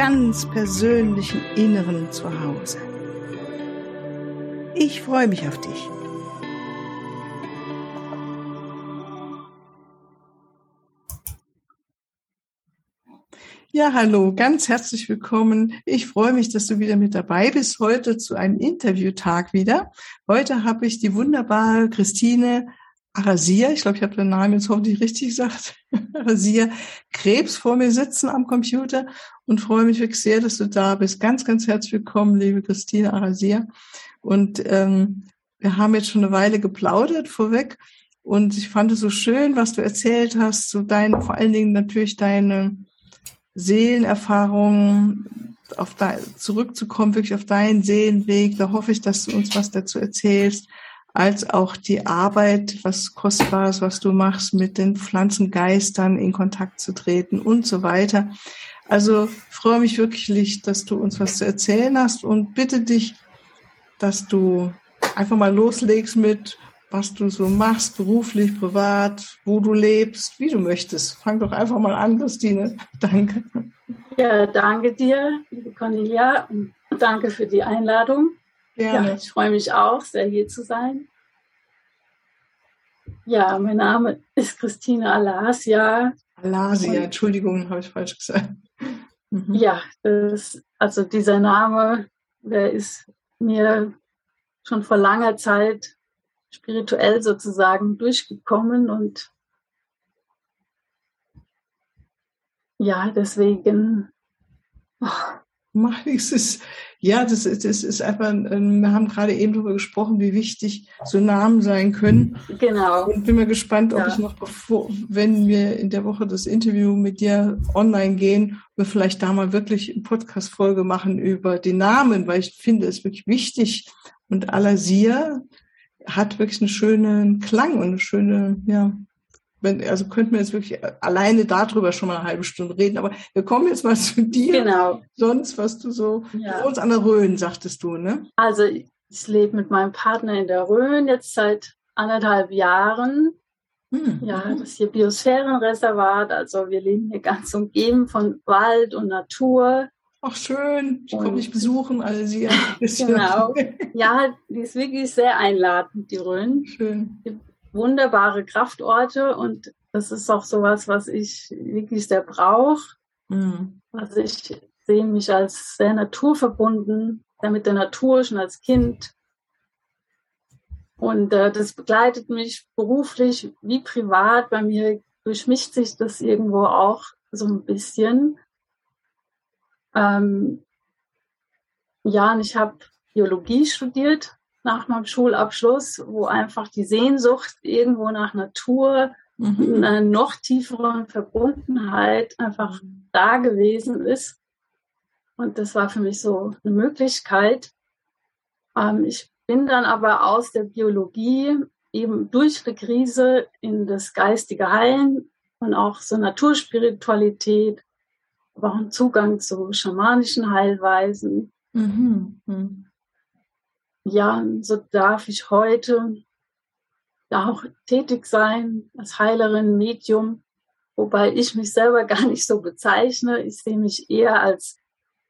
ganz persönlichen Inneren zu Hause. Ich freue mich auf dich. Ja, hallo, ganz herzlich willkommen. Ich freue mich, dass du wieder mit dabei bist. Heute zu einem Interviewtag wieder. Heute habe ich die wunderbare Christine Arasia, ich glaube, ich habe den Namen jetzt hoffentlich richtig gesagt, Arasia Krebs vor mir sitzen am Computer und freue mich wirklich sehr, dass du da bist. Ganz, ganz herzlich willkommen, liebe Christine Arasia. Und ähm, wir haben jetzt schon eine Weile geplaudert vorweg und ich fand es so schön, was du erzählt hast, so dein, vor allen Dingen natürlich deine Seelenerfahrungen, auf dein, zurückzukommen, wirklich auf deinen Seelenweg. Da hoffe ich, dass du uns was dazu erzählst als auch die Arbeit, was Kostbares, was du machst, mit den Pflanzengeistern in Kontakt zu treten und so weiter. Also freue mich wirklich, dass du uns was zu erzählen hast und bitte dich, dass du einfach mal loslegst mit, was du so machst, beruflich, privat, wo du lebst, wie du möchtest. Fang doch einfach mal an, Christine. Danke. Ja, danke dir, liebe Cornelia, danke für die Einladung. Gerne. Ja, ich freue mich auch, sehr hier zu sein. Ja, mein Name ist Christine Alasia. Alasia, Entschuldigung, habe ich falsch gesagt. Mhm. Ja, das, also dieser Name, der ist mir schon vor langer Zeit spirituell sozusagen durchgekommen und ja, deswegen. Oh. Mach es ja, das ist, das ist einfach, wir haben gerade eben darüber gesprochen, wie wichtig so Namen sein können. Genau. Und bin mal gespannt, ob ja. ich noch, bevor, wenn wir in der Woche das Interview mit dir online gehen, wir vielleicht da mal wirklich eine Podcast-Folge machen über die Namen, weil ich finde es wirklich wichtig. Und Alasia hat wirklich einen schönen Klang und eine schöne, ja, wenn, also könnten wir jetzt wirklich alleine darüber schon mal eine halbe Stunde reden, aber wir kommen jetzt mal zu dir. Genau. Sonst, was du so, ja. uns an der Rhön, sagtest du, ne? Also, ich lebe mit meinem Partner in der Rhön jetzt seit anderthalb Jahren. Hm. Ja, das ist hier Biosphärenreservat, also wir leben hier ganz umgeben von Wald und Natur. Ach schön, ich komme dich besuchen, also sie Genau. Ja, die ist wirklich sehr einladend, die Rhön. Schön wunderbare Kraftorte und das ist auch sowas, was ich wirklich sehr brauche. Mhm. Also ich sehe mich als sehr naturverbunden, sehr mit der Natur schon als Kind. Und äh, das begleitet mich beruflich wie privat. Bei mir durchmischt sich das irgendwo auch so ein bisschen. Ähm, ja, und ich habe Biologie studiert nach meinem Schulabschluss, wo einfach die Sehnsucht irgendwo nach Natur, mhm. einer noch tieferen Verbundenheit einfach da gewesen ist. Und das war für mich so eine Möglichkeit. Ähm, ich bin dann aber aus der Biologie eben durch die Krise in das geistige Heilen und auch so Naturspiritualität, aber auch einen Zugang zu schamanischen Heilweisen. Mhm. Mhm ja, so darf ich heute auch tätig sein als Heilerin, Medium, wobei ich mich selber gar nicht so bezeichne. Ich sehe mich eher als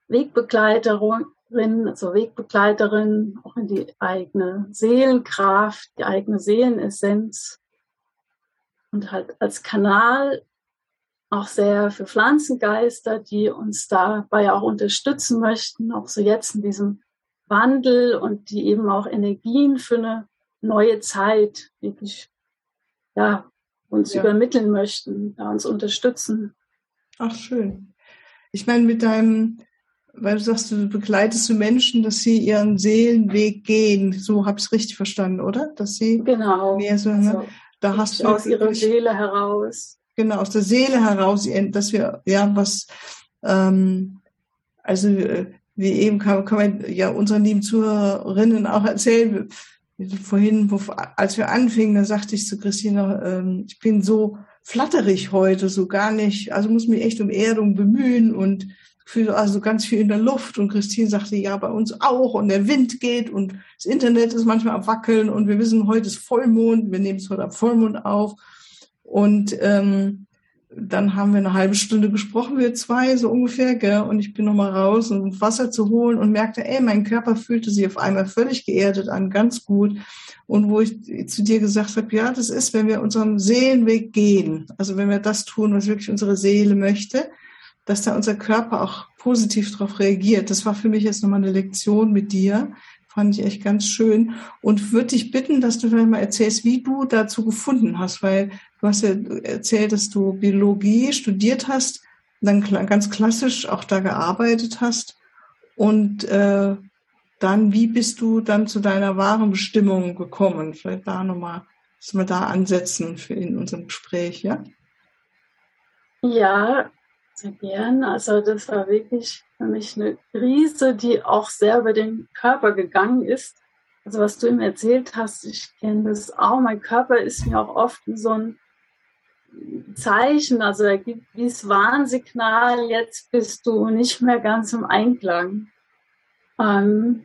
Wegbegleiterin, also Wegbegleiterin auch in die eigene Seelenkraft, die eigene Seelenessenz und halt als Kanal auch sehr für Pflanzengeister, die uns dabei auch unterstützen möchten, auch so jetzt in diesem Wandel und die eben auch Energien für eine neue Zeit wirklich ja, uns ja. übermitteln möchten, da uns unterstützen. Ach, schön. Ich meine, mit deinem, weil du sagst, du begleitest du Menschen, dass sie ihren Seelenweg gehen. So habe ich es richtig verstanden, oder? Dass sie genau. mehr so, ne? da hast du aus ihrer Seele heraus. Genau, aus der Seele heraus, dass wir ja was ähm, also äh, wie eben kann, kann man ja unseren lieben Zuhörerinnen auch erzählen, vorhin, wo, als wir anfingen, da sagte ich zu Christina, ähm, ich bin so flatterig heute, so gar nicht, also muss mich echt um Erdung bemühen und fühle also ganz viel in der Luft. Und Christine sagte, ja, bei uns auch. Und der Wind geht und das Internet ist manchmal am Wackeln und wir wissen, heute ist Vollmond, wir nehmen es heute am Vollmond auf. Und ähm, dann haben wir eine halbe Stunde gesprochen, wir zwei, so ungefähr, gell? Und ich bin nochmal raus, um Wasser zu holen und merkte, ey, mein Körper fühlte sich auf einmal völlig geerdet an, ganz gut. Und wo ich zu dir gesagt habe, ja, das ist, wenn wir unseren Seelenweg gehen, also wenn wir das tun, was wirklich unsere Seele möchte, dass da unser Körper auch positiv darauf reagiert. Das war für mich jetzt nochmal eine Lektion mit dir. Fand ich echt ganz schön. Und würde dich bitten, dass du vielleicht mal erzählst, wie du dazu gefunden hast, weil du hast ja erzählt, dass du Biologie studiert hast, dann ganz klassisch auch da gearbeitet hast. Und äh, dann, wie bist du dann zu deiner wahren Bestimmung gekommen? Vielleicht da nochmal, dass wir da ansetzen für in unserem Gespräch, ja? Ja, sehr gern. Also das war wirklich für mich eine Krise, die auch sehr über den Körper gegangen ist. Also was du ihm erzählt hast, ich kenne das auch. Mein Körper ist mir auch oft so ein Zeichen, also er gibt dieses Warnsignal, jetzt bist du nicht mehr ganz im Einklang. Ähm,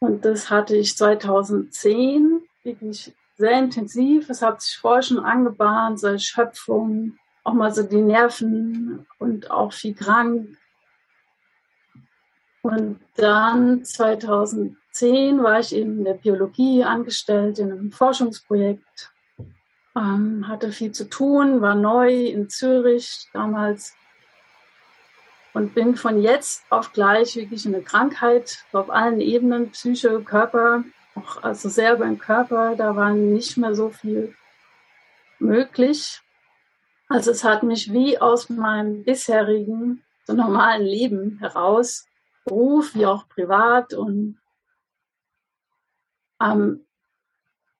und das hatte ich 2010 wirklich sehr intensiv. Es hat sich vorher schon angebahnt, so Erschöpfung, auch mal so die Nerven und auch viel krank. Und dann 2010 war ich eben in der Biologie angestellt in einem Forschungsprojekt, ähm, hatte viel zu tun, war neu in Zürich damals und bin von jetzt auf gleich wirklich eine Krankheit auf allen Ebenen, Psyche, Körper, auch also sehr beim Körper, da war nicht mehr so viel möglich. Also es hat mich wie aus meinem bisherigen, so normalen Leben heraus, Beruf wie auch privat und ähm,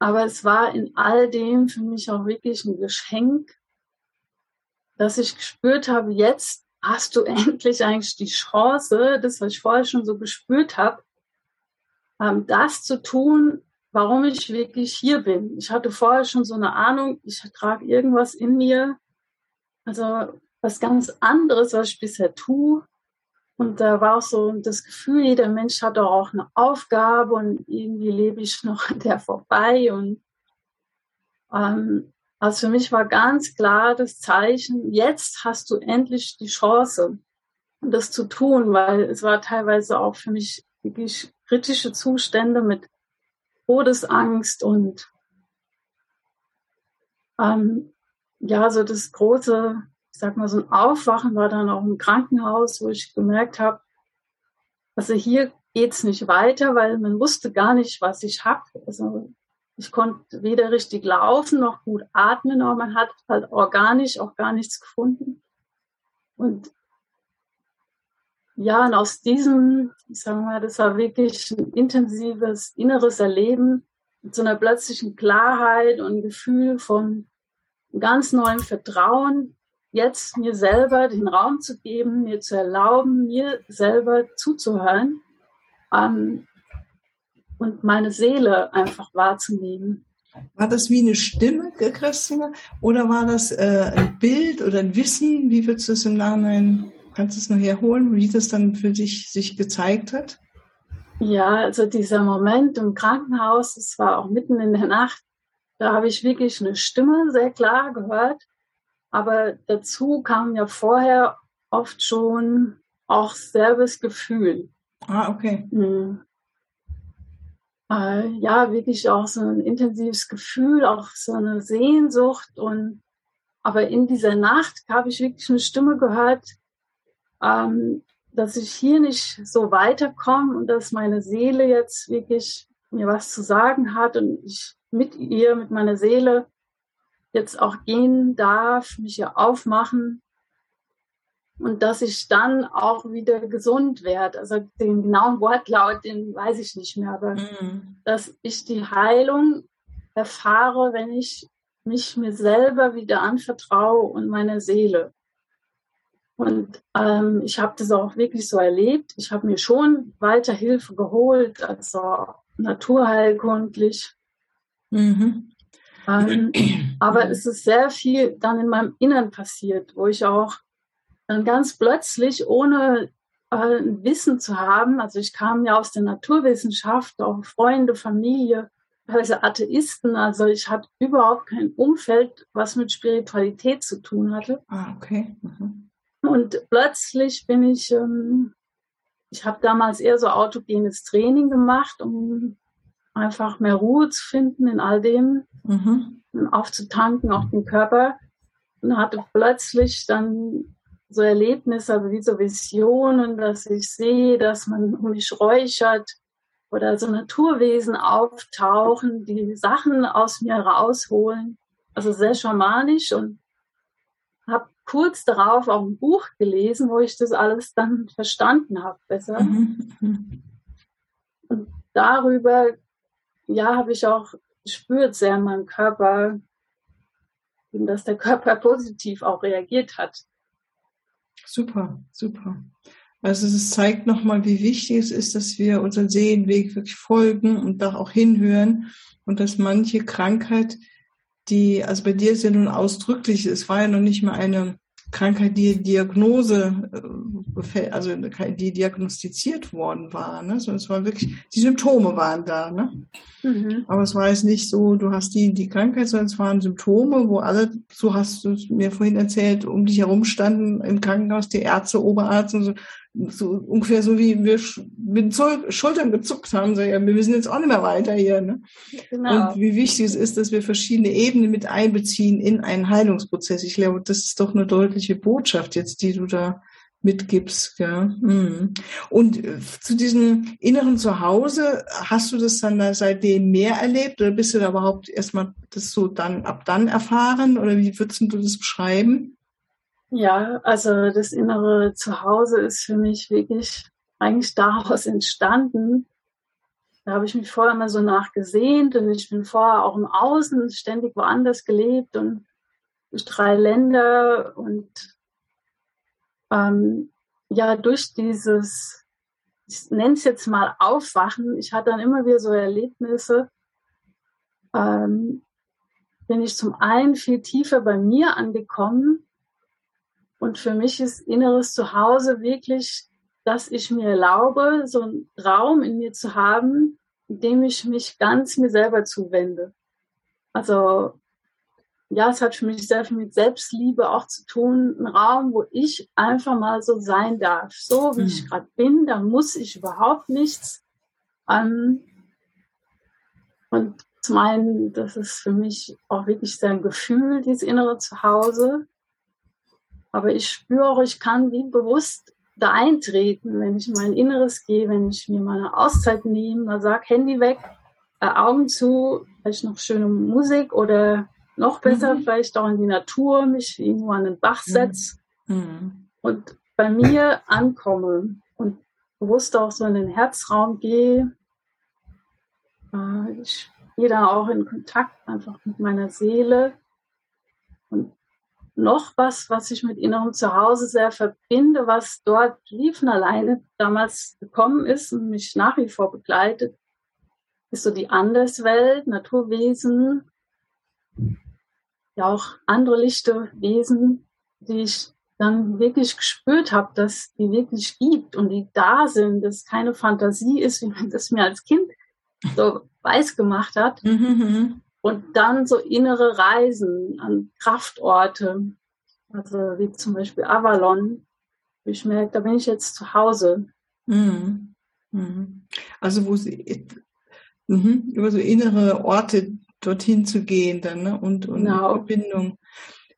aber es war in all dem für mich auch wirklich ein Geschenk, dass ich gespürt habe, jetzt hast du endlich eigentlich die Chance, das, was ich vorher schon so gespürt habe, ähm, das zu tun, warum ich wirklich hier bin. Ich hatte vorher schon so eine Ahnung, ich trage irgendwas in mir, also was ganz anderes, was ich bisher tue. Und da war auch so das Gefühl, jeder Mensch hat auch eine Aufgabe und irgendwie lebe ich noch an der vorbei. Und ähm, also für mich war ganz klar das Zeichen, jetzt hast du endlich die Chance, das zu tun, weil es war teilweise auch für mich wirklich kritische Zustände mit Todesangst und ähm, ja, so das große, sag mal, so ein Aufwachen war dann auch im Krankenhaus, wo ich gemerkt habe, also hier geht's nicht weiter, weil man wusste gar nicht, was ich habe. Also ich konnte weder richtig laufen noch gut atmen, aber man hat halt organisch auch gar nichts gefunden. Und ja, und aus diesem, ich sag mal, das war wirklich ein intensives inneres Erleben mit so einer plötzlichen Klarheit und Gefühl von ganz neuem Vertrauen, jetzt mir selber den Raum zu geben, mir zu erlauben, mir selber zuzuhören ähm, und meine Seele einfach wahrzunehmen. War das wie eine Stimme, Christina? Oder war das äh, ein Bild oder ein Wissen? Wie würdest du es im Namen, kannst du es noch herholen, wie das dann für dich sich gezeigt hat? Ja, also dieser Moment im Krankenhaus, es war auch mitten in der Nacht, da habe ich wirklich eine Stimme sehr klar gehört. Aber dazu kam ja vorher oft schon auch selbes Gefühl. Ah, okay. Mhm. Äh, ja, wirklich auch so ein intensives Gefühl, auch so eine Sehnsucht. Und aber in dieser Nacht habe ich wirklich eine Stimme gehört, ähm, dass ich hier nicht so weiterkomme und dass meine Seele jetzt wirklich mir was zu sagen hat und ich mit ihr, mit meiner Seele jetzt auch gehen darf, mich hier aufmachen und dass ich dann auch wieder gesund werde. Also den genauen Wortlaut, den weiß ich nicht mehr, aber mhm. dass ich die Heilung erfahre, wenn ich mich mir selber wieder anvertraue und meiner Seele. Und ähm, ich habe das auch wirklich so erlebt. Ich habe mir schon weiter Hilfe geholt, also naturheilkundlich. Mhm. Ähm, aber es ist sehr viel dann in meinem Innern passiert, wo ich auch dann ganz plötzlich, ohne äh, Wissen zu haben, also ich kam ja aus der Naturwissenschaft, auch Freunde, Familie, also Atheisten, also ich hatte überhaupt kein Umfeld, was mit Spiritualität zu tun hatte. Ah, okay. Mhm. Und plötzlich bin ich, ähm, ich habe damals eher so autogenes Training gemacht, um einfach mehr Ruhe zu finden in all dem, mhm. aufzutanken, auch den Körper. Und hatte plötzlich dann so Erlebnisse, also wie so Visionen, dass ich sehe, dass man um mich räuchert oder so Naturwesen auftauchen, die Sachen aus mir rausholen. Also sehr schamanisch und habe kurz darauf auch ein Buch gelesen, wo ich das alles dann verstanden habe besser. Mhm. mhm. Und darüber, ja, habe ich auch gespürt sehr in meinem Körper, dass der Körper positiv auch reagiert hat. Super, super. Also es zeigt nochmal, wie wichtig es ist, dass wir unseren Seelenweg wirklich folgen und da auch hinhören und dass manche Krankheit, die, also bei dir ist ja nun ausdrücklich, es war ja noch nicht mal eine Krankheit, die Diagnose, äh, also die diagnostiziert worden war, ne? sondern es war wirklich, die Symptome waren da, ne? Mhm. Aber es war jetzt nicht so, du hast die, die Krankheit, sondern es waren Symptome, wo alle, so hast du mir vorhin erzählt, um dich herum standen im Krankenhaus, die Ärzte, Oberarzt und so, so ungefähr so wie wir mit Schultern gezuckt haben, so, ja, wir wissen jetzt auch nicht mehr weiter hier. Ne? Genau. Und wie wichtig es ist, dass wir verschiedene Ebenen mit einbeziehen in einen Heilungsprozess. Ich glaube, das ist doch eine deutliche Botschaft jetzt, die du da mitgibst. Ja. Mhm. Und äh, zu diesem inneren Zuhause, hast du das dann da seitdem mehr erlebt oder bist du da überhaupt erstmal das so dann ab dann erfahren oder wie würdest du das beschreiben? Ja, also das innere Zuhause ist für mich wirklich eigentlich daraus entstanden. Da habe ich mich vorher mal so nachgesehnt und ich bin vorher auch im Außen ständig woanders gelebt und durch drei Länder und ähm, ja, durch dieses, ich nenne es jetzt mal Aufwachen, ich hatte dann immer wieder so Erlebnisse, ähm, bin ich zum einen viel tiefer bei mir angekommen und für mich ist inneres Zuhause wirklich, dass ich mir erlaube, so einen Raum in mir zu haben, in dem ich mich ganz mir selber zuwende. Also ja, es hat für mich sehr viel mit Selbstliebe auch zu tun. Ein Raum, wo ich einfach mal so sein darf, so wie mhm. ich gerade bin. Da muss ich überhaupt nichts. Ähm, und zum einen, das ist für mich auch wirklich sein Gefühl, dieses innere Zuhause. Aber ich spüre auch, ich kann wie bewusst da eintreten, wenn ich in mein Inneres gehe, wenn ich mir meine Auszeit nehme, mal sag Handy weg, äh, Augen zu, vielleicht noch schöne Musik oder noch besser mhm. vielleicht auch in die Natur, mich irgendwo an den Bach mhm. setze mhm. und bei mir ankomme und bewusst auch so in den Herzraum gehe. Äh, ich gehe da auch in Kontakt einfach mit meiner Seele und noch was, was ich mit innerem Zuhause sehr verbinde, was dort lief und alleine damals gekommen ist und mich nach wie vor begleitet, ist so die Anderswelt, Naturwesen, ja auch andere lichte Wesen, die ich dann wirklich gespürt habe, dass die wirklich gibt und die da sind, dass keine Fantasie ist, wie man das mir als Kind so weiß gemacht hat. Mhm. Und dann so innere Reisen an Kraftorte, also wie zum Beispiel Avalon. Ich merke, da bin ich jetzt zu Hause. Mhm. Mhm. Also wo sie mhm. über so innere Orte dorthin zu gehen dann ne? und, und genau. Verbindung.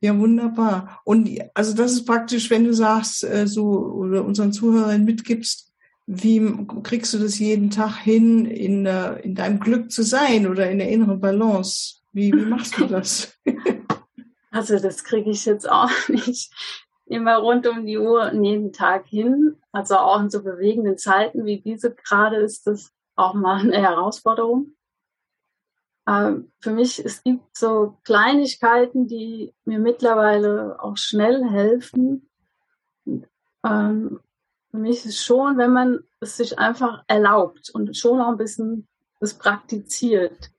Ja, wunderbar. Und also das ist praktisch, wenn du sagst, äh, so oder unseren Zuhörern mitgibst, wie kriegst du das jeden Tag hin, in, in deinem Glück zu sein oder in der inneren Balance? Wie, wie machst du das? Also das kriege ich jetzt auch nicht immer rund um die Uhr und jeden Tag hin. Also auch in so bewegenden Zeiten wie diese gerade ist das auch mal eine Herausforderung. Ähm, für mich, es gibt so Kleinigkeiten, die mir mittlerweile auch schnell helfen. ähm, für mich ist schon, wenn man es sich einfach erlaubt und schon auch ein bisschen das praktiziert,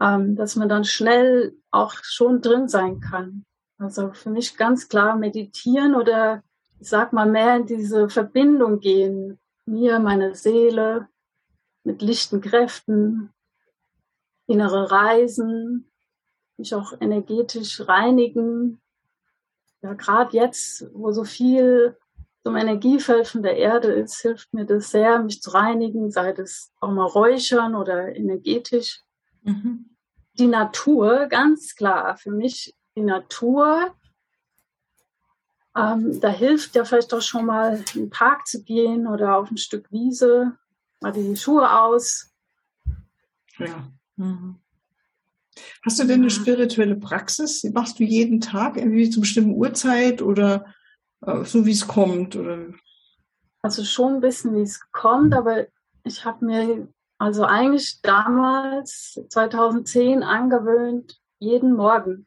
ähm, dass man dann schnell auch schon drin sein kann. Also für mich ganz klar meditieren oder ich sag mal mehr in diese Verbindung gehen, mir, meine Seele, mit lichten Kräften, innere Reisen, mich auch energetisch reinigen. Ja, gerade jetzt, wo so viel zum Energiefeld von der Erde ist, hilft mir das sehr, mich zu reinigen, sei das auch mal räuchern oder energetisch. Mhm. Die Natur, ganz klar, für mich die Natur, ähm, da hilft ja vielleicht auch schon mal in den Park zu gehen oder auf ein Stück Wiese, mal die Schuhe aus. Ja. Mhm. Hast du denn eine spirituelle Praxis? Machst du jeden Tag irgendwie zu bestimmten Uhrzeit oder so wie es kommt? Oder? Also schon ein bisschen wie es kommt, aber ich habe mir also eigentlich damals 2010 angewöhnt, jeden Morgen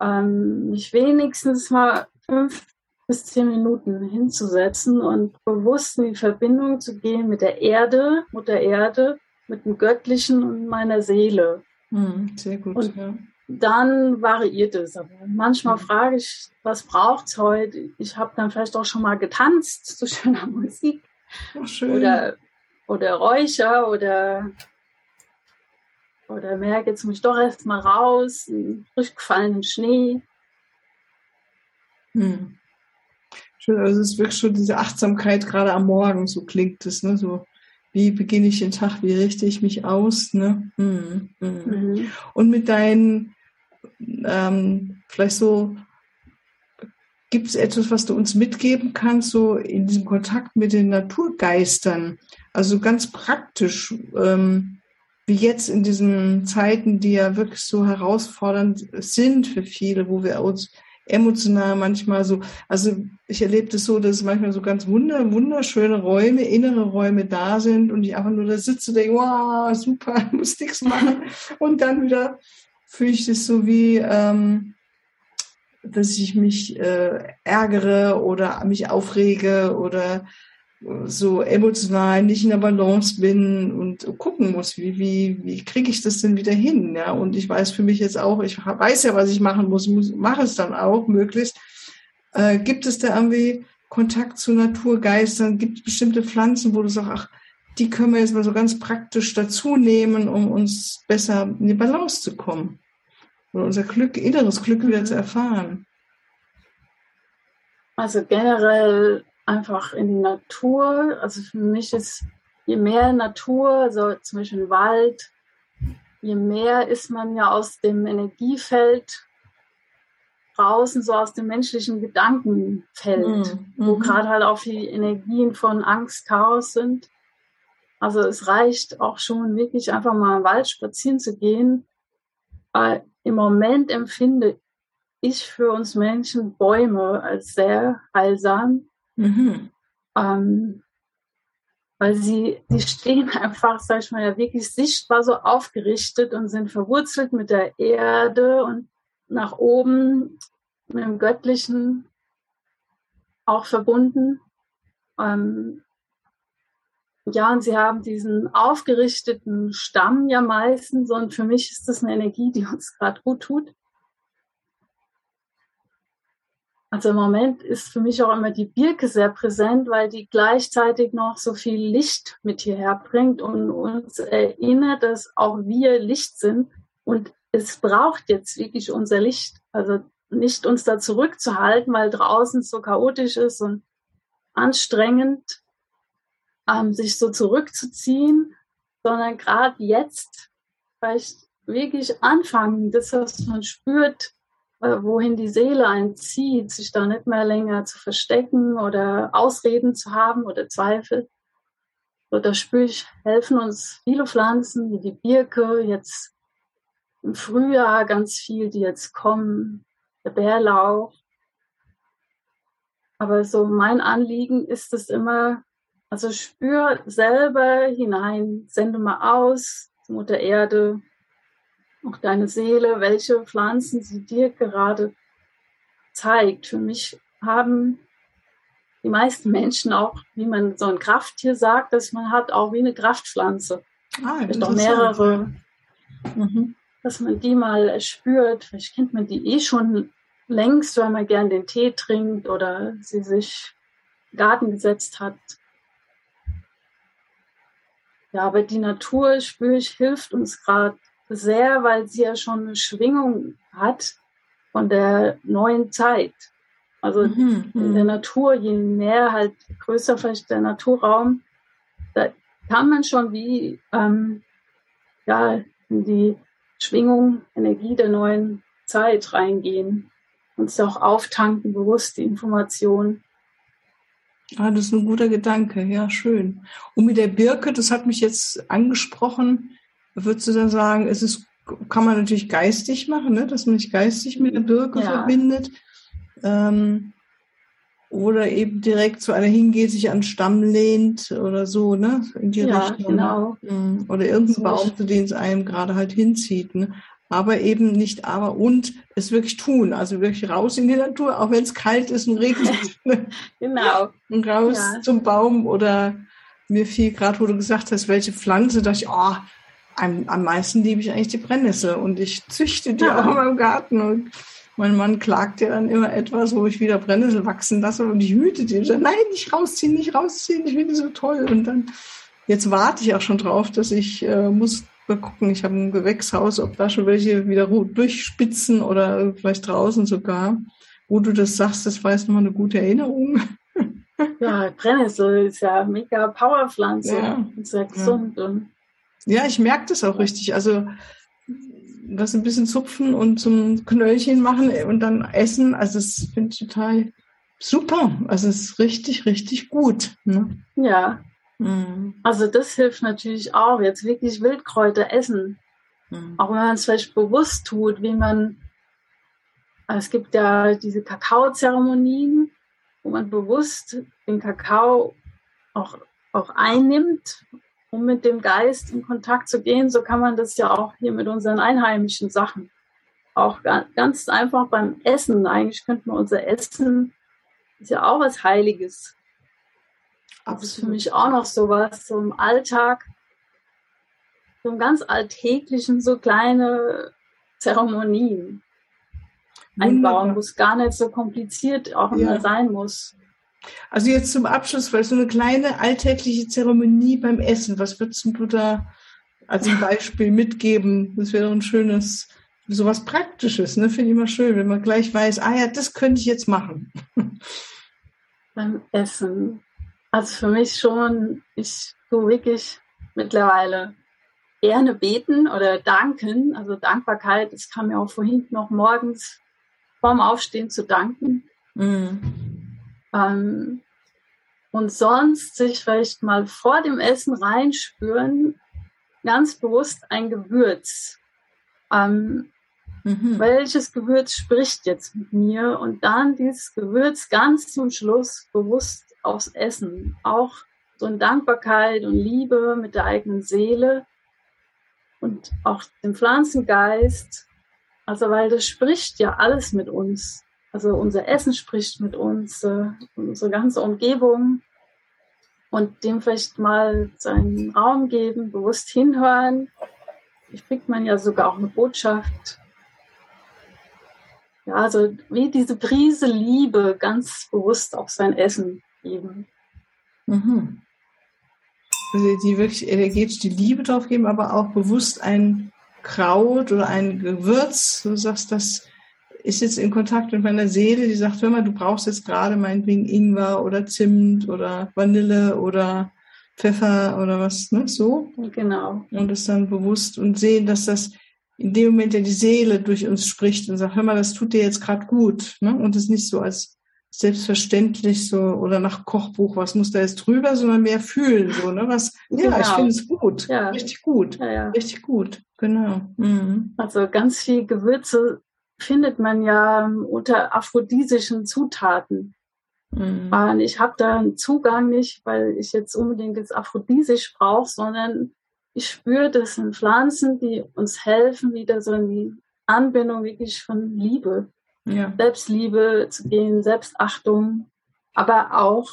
ähm, mich wenigstens mal fünf bis zehn Minuten hinzusetzen und bewusst in die Verbindung zu gehen mit der Erde, Mutter Erde, mit dem Göttlichen und meiner Seele. Hm, sehr gut. Und ja. Dann variiert es. Aber manchmal mhm. frage ich, was braucht es heute? Ich habe dann vielleicht auch schon mal getanzt zu schöner Musik. Ach, schön. Oder, oder Räucher oder, oder merke jetzt mich doch erst mal raus, frisch gefallenen Schnee. Hm. Schön, also es ist wirklich schon diese Achtsamkeit gerade am Morgen, so klingt es, ne? So wie beginne ich den Tag, wie richte ich mich aus, ne? Hm, hm. Mhm. Und mit deinen, ähm, vielleicht so, gibt es etwas, was du uns mitgeben kannst, so in diesem Kontakt mit den Naturgeistern? Also ganz praktisch, ähm, wie jetzt in diesen Zeiten, die ja wirklich so herausfordernd sind für viele, wo wir uns emotional manchmal so, also ich erlebe das so, dass manchmal so ganz wunder, wunderschöne Räume, innere Räume da sind und ich einfach nur da sitze und denke, wow, super, muss nichts machen. Und dann wieder fühle ich das so wie, ähm, dass ich mich äh, ärgere oder mich aufrege oder so emotional nicht in der Balance bin und gucken muss, wie, wie, wie kriege ich das denn wieder hin? Ja? Und ich weiß für mich jetzt auch, ich weiß ja, was ich machen muss, muss mache es dann auch möglichst. Äh, gibt es da irgendwie Kontakt zu Naturgeistern? Gibt es bestimmte Pflanzen, wo du sagst, ach, die können wir jetzt mal so ganz praktisch dazu nehmen, um uns besser in die Balance zu kommen? Oder unser Glück, inneres Glück wieder zu erfahren? Also generell einfach in die Natur. Also für mich ist, je mehr Natur, so zum Beispiel Wald, je mehr ist man ja aus dem Energiefeld draußen, so aus dem menschlichen Gedankenfeld, mhm. wo mhm. gerade halt auch die Energien von Angst, Chaos sind. Also es reicht auch schon wirklich einfach mal im Wald spazieren zu gehen. Weil Im Moment empfinde ich für uns Menschen Bäume als sehr heilsam. Mhm. Ähm, weil sie, die stehen einfach, sag ich mal, ja wirklich sichtbar so aufgerichtet und sind verwurzelt mit der Erde und nach oben mit dem Göttlichen auch verbunden. Ähm, ja, und sie haben diesen aufgerichteten Stamm ja meistens und für mich ist das eine Energie, die uns gerade gut tut. Also im Moment ist für mich auch immer die Birke sehr präsent, weil die gleichzeitig noch so viel Licht mit hierher bringt und uns erinnert, dass auch wir Licht sind und es braucht jetzt wirklich unser Licht. Also nicht uns da zurückzuhalten, weil draußen so chaotisch ist und anstrengend, ähm, sich so zurückzuziehen, sondern gerade jetzt vielleicht wirklich anfangen, das, was man spürt, äh, wohin die Seele einen zieht, sich da nicht mehr länger zu verstecken oder Ausreden zu haben oder Zweifel. So, da spüre ich, helfen uns viele Pflanzen wie die Birke, jetzt im Frühjahr ganz viel, die jetzt kommen, der Bärlauch. Aber so mein Anliegen ist es immer, also spür selber hinein, sende mal aus, Mutter Erde, auch deine Seele, welche Pflanzen sie dir gerade zeigt. Für mich haben die meisten Menschen auch, wie man so ein Krafttier sagt, dass man hat auch wie eine Kraftpflanze. Ah, Vielleicht auch mehrere. Mhm. Dass man die mal spürt. Vielleicht kennt man die eh schon längst, weil man gern den Tee trinkt oder sie sich Garten gesetzt hat. Ja, aber die Natur, spüre ich, hilft uns gerade sehr, weil sie ja schon eine Schwingung hat von der neuen Zeit. Also mhm, in der mhm. Natur, je mehr halt größer vielleicht der Naturraum, da kann man schon wie ähm, ja, in die Schwingung, Energie der neuen Zeit reingehen und es auch auftanken, bewusst die Information. Ah, das ist ein guter Gedanke, ja, schön. Und mit der Birke, das hat mich jetzt angesprochen, würdest du dann sagen, es ist, kann man natürlich geistig machen, ne? dass man sich geistig mit der Birke ja. verbindet. Ähm, oder eben direkt zu einer hingeht, sich an den Stamm lehnt oder so, ne? In die ja, Richtung. Genau. Mhm. Oder irgendein Baum, zu dem es einem gerade halt hinzieht. Ne? Aber eben nicht aber und es wirklich tun. Also wirklich raus in die Natur, auch wenn es kalt ist und regnet. Ne? genau. Und raus ja. zum Baum oder mir fiel gerade, wo du gesagt hast, welche Pflanze, dachte ich, oh, am, am meisten liebe ich eigentlich die Brennnessel und ich züchte die ja. auch in meinem Garten und mein Mann klagt ja dann immer etwas, wo ich wieder Brennnessel wachsen lasse und ich hüte die. Ich nein, nicht rausziehen, nicht rausziehen, ich finde die so toll. Und dann, jetzt warte ich auch schon drauf, dass ich äh, muss mal gucken, ich habe ein Gewächshaus, ob da schon welche wieder durchspitzen oder vielleicht draußen sogar. Wo du das sagst, das war jetzt nochmal eine gute Erinnerung. Ja, Brennnessel ist ja mega Powerpflanze. Ja. Sehr gesund. Ja. ja, ich merke das auch richtig. Also das ein bisschen zupfen und zum Knöllchen machen und dann essen. Also das finde ich total super. Also es ist richtig, richtig gut. Ne? Ja. Mhm. Also das hilft natürlich auch. Jetzt wirklich Wildkräuter essen. Mhm. Auch wenn man es vielleicht bewusst tut, wie man, es gibt ja diese Kakaozeremonien, wo man bewusst den Kakao auch, auch einnimmt um mit dem Geist in Kontakt zu gehen, so kann man das ja auch hier mit unseren einheimischen Sachen. Auch ganz einfach beim Essen. Eigentlich könnten wir unser Essen, ist ja auch was Heiliges. Das ist für mich auch noch sowas, so im Alltag, so im ganz Alltäglichen, so kleine Zeremonien einbauen, wo es gar nicht so kompliziert auch immer ja. sein muss. Also jetzt zum Abschluss, weil so eine kleine alltägliche Zeremonie beim Essen, was würdest du da als Beispiel mitgeben? Das wäre doch ein schönes, sowas Praktisches, ne? Finde ich immer schön, wenn man gleich weiß, ah ja, das könnte ich jetzt machen. Beim Essen. Also für mich schon, ich tue wirklich mittlerweile gerne beten oder danken. Also Dankbarkeit, das kam mir auch vorhin noch morgens vorm Aufstehen zu danken. Mm. Ähm, und sonst sich vielleicht mal vor dem Essen reinspüren, ganz bewusst ein Gewürz. Ähm, mhm. Welches Gewürz spricht jetzt mit mir? Und dann dieses Gewürz ganz zum Schluss bewusst aufs Essen. Auch so in Dankbarkeit und Liebe mit der eigenen Seele und auch dem Pflanzengeist. Also, weil das spricht ja alles mit uns. Also unser Essen spricht mit uns, äh, unsere ganze Umgebung und dem vielleicht mal seinen Raum geben, bewusst hinhören. Ich kriegt man ja sogar auch eine Botschaft. Ja, also wie diese Prise Liebe ganz bewusst auf sein Essen geben. Mhm. Also die wirklich energetisch die Liebe drauf geben, aber auch bewusst ein Kraut oder ein Gewürz, du sagst das, ist jetzt in Kontakt mit meiner Seele, die sagt, hör mal, du brauchst jetzt gerade meinetwegen Ingwer oder Zimt oder Vanille oder Pfeffer oder was, ne, so. Genau. Und es dann bewusst und sehen, dass das in dem Moment ja die Seele durch uns spricht und sagt, hör mal, das tut dir jetzt gerade gut, ne, und es nicht so als selbstverständlich so oder nach Kochbuch, was muss da jetzt drüber, sondern mehr fühlen, so, ne, was, genau. ja, ich finde es gut, ja. richtig gut, ja, ja. richtig gut, genau. Mhm. Also ganz viel Gewürze findet man ja unter aphrodisischen Zutaten. Mhm. Und ich habe da einen Zugang nicht, weil ich jetzt unbedingt das aphrodisisch brauche, sondern ich spüre, das sind Pflanzen, die uns helfen, wieder so in die Anbindung wirklich von Liebe, ja. Selbstliebe zu gehen, Selbstachtung, aber auch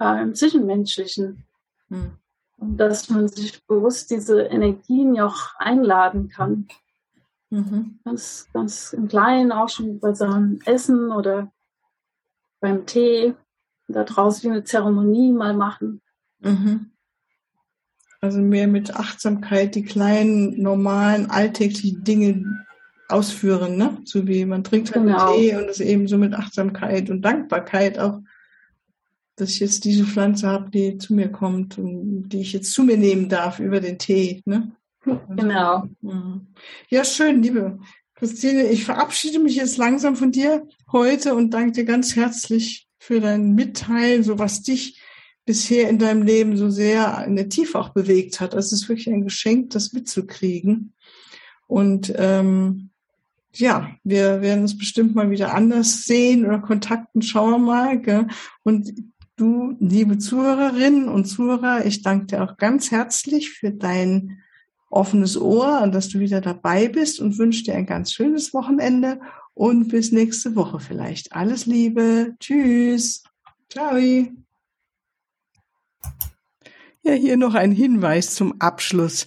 äh, im Zwischenmenschlichen. Mhm. Und dass man sich bewusst diese Energien ja auch einladen kann. Mhm. Ganz, ganz im Kleinen, auch schon bei seinem Essen oder beim Tee. Da draußen wie eine Zeremonie mal machen. Mhm. Also mehr mit Achtsamkeit die kleinen, normalen, alltäglichen Dinge ausführen, ne? So wie man trinkt halt genau. Tee und das eben so mit Achtsamkeit und Dankbarkeit auch, dass ich jetzt diese Pflanze habe, die zu mir kommt und die ich jetzt zu mir nehmen darf über den Tee, ne? Genau. Mhm. Ja, schön, liebe Christine. Ich verabschiede mich jetzt langsam von dir heute und danke dir ganz herzlich für dein Mitteilen, so was dich bisher in deinem Leben so sehr in der Tiefe auch bewegt hat. Also es ist wirklich ein Geschenk, das mitzukriegen. Und ähm, ja, wir werden uns bestimmt mal wieder anders sehen oder kontakten. Schauen wir mal. Gell? Und du, liebe Zuhörerinnen und Zuhörer, ich danke dir auch ganz herzlich für dein offenes Ohr und dass du wieder dabei bist und wünsche dir ein ganz schönes Wochenende und bis nächste Woche vielleicht. Alles Liebe. Tschüss. Ciao. Ja, hier noch ein Hinweis zum Abschluss.